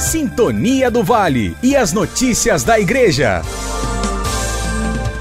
Sintonia do Vale e as notícias da Igreja.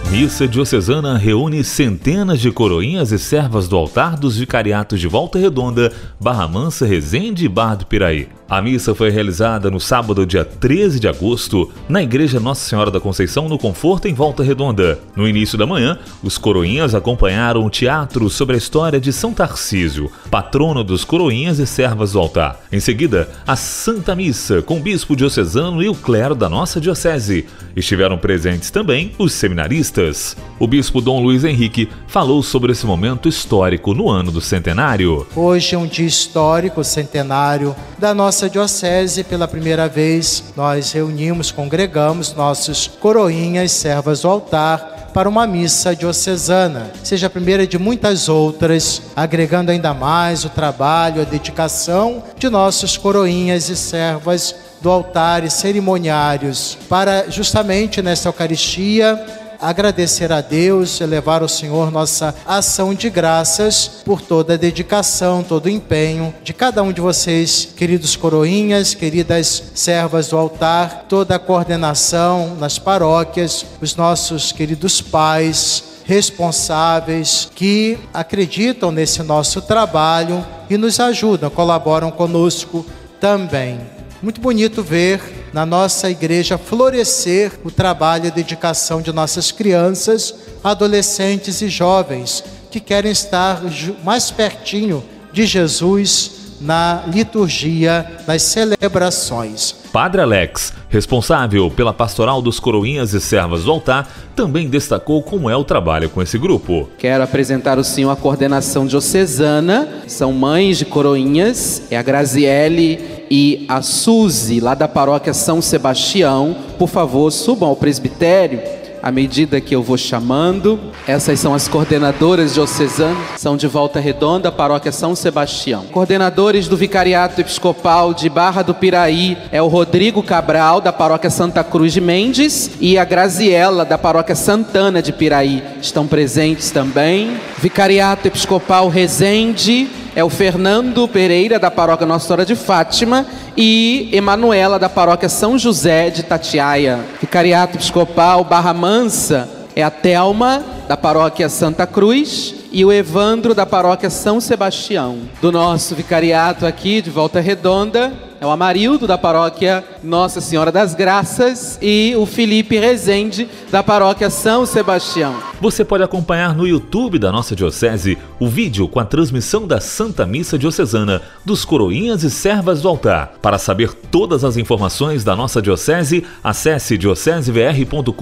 Missa Diocesana reúne centenas de coroinhas e servas do altar dos vicariatos de Volta Redonda, Barra Mansa, Resende e Bar do Piraí. A missa foi realizada no sábado, dia 13 de agosto, na Igreja Nossa Senhora da Conceição, no Conforto, em Volta Redonda. No início da manhã, os coroinhas acompanharam o teatro sobre a história de São Tarcísio, patrono dos coroinhas e servas do altar. Em seguida, a Santa Missa, com o bispo diocesano e o clero da nossa diocese. Estiveram presentes também os seminaristas. O bispo Dom Luiz Henrique falou sobre esse momento histórico no ano do centenário. Hoje é um dia histórico, centenário da nossa nossa diocese, pela primeira vez, nós reunimos, congregamos nossos coroinhas, servas do altar, para uma missa diocesana. Seja a primeira de muitas outras, agregando ainda mais o trabalho, a dedicação de nossos coroinhas e servas do altar e cerimoniários, para justamente nesta Eucaristia agradecer a Deus, elevar ao Senhor nossa ação de graças por toda a dedicação, todo o empenho de cada um de vocês, queridos coroinhas, queridas servas do altar, toda a coordenação nas paróquias, os nossos queridos pais, responsáveis que acreditam nesse nosso trabalho e nos ajudam, colaboram conosco também. Muito bonito ver na nossa igreja florescer o trabalho e a dedicação de nossas crianças, adolescentes e jovens que querem estar mais pertinho de Jesus na liturgia, nas celebrações. Padre Alex, responsável pela pastoral dos coroinhas e servas do altar, também destacou como é o trabalho com esse grupo. Quero apresentar o senhor a coordenação diocesana, são mães de coroinhas, é a Graziele e a Suzy, lá da paróquia São Sebastião. Por favor, subam ao presbitério à medida que eu vou chamando. Essas são as coordenadoras diocesanas, são de Volta Redonda, Paróquia São Sebastião. Coordenadores do Vicariato Episcopal de Barra do Piraí é o Rodrigo Cabral, da Paróquia Santa Cruz de Mendes, e a Graziela, da Paróquia Santana de Piraí, estão presentes também. Vicariato Episcopal Resende, é o Fernando Pereira, da paróquia Nossa Senhora de Fátima, e Emanuela, da paróquia São José de Tatiaia. Vicariato Episcopal Barra Mansa é a Telma, da paróquia Santa Cruz, e o Evandro, da paróquia São Sebastião. Do nosso vicariato aqui, de Volta Redonda, é o Amarildo da paróquia Nossa Senhora das Graças e o Felipe Rezende da paróquia São Sebastião. Você pode acompanhar no YouTube da nossa diocese o vídeo com a transmissão da Santa Missa Diocesana dos Coroinhas e Servas do Altar. Para saber todas as informações da nossa diocese, acesse diocesevr.com.br.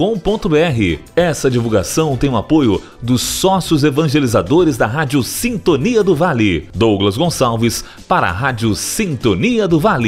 Essa divulgação tem o apoio dos sócios evangelizadores da Rádio Sintonia do Vale. Douglas Gonçalves para a Rádio Sintonia do Vale.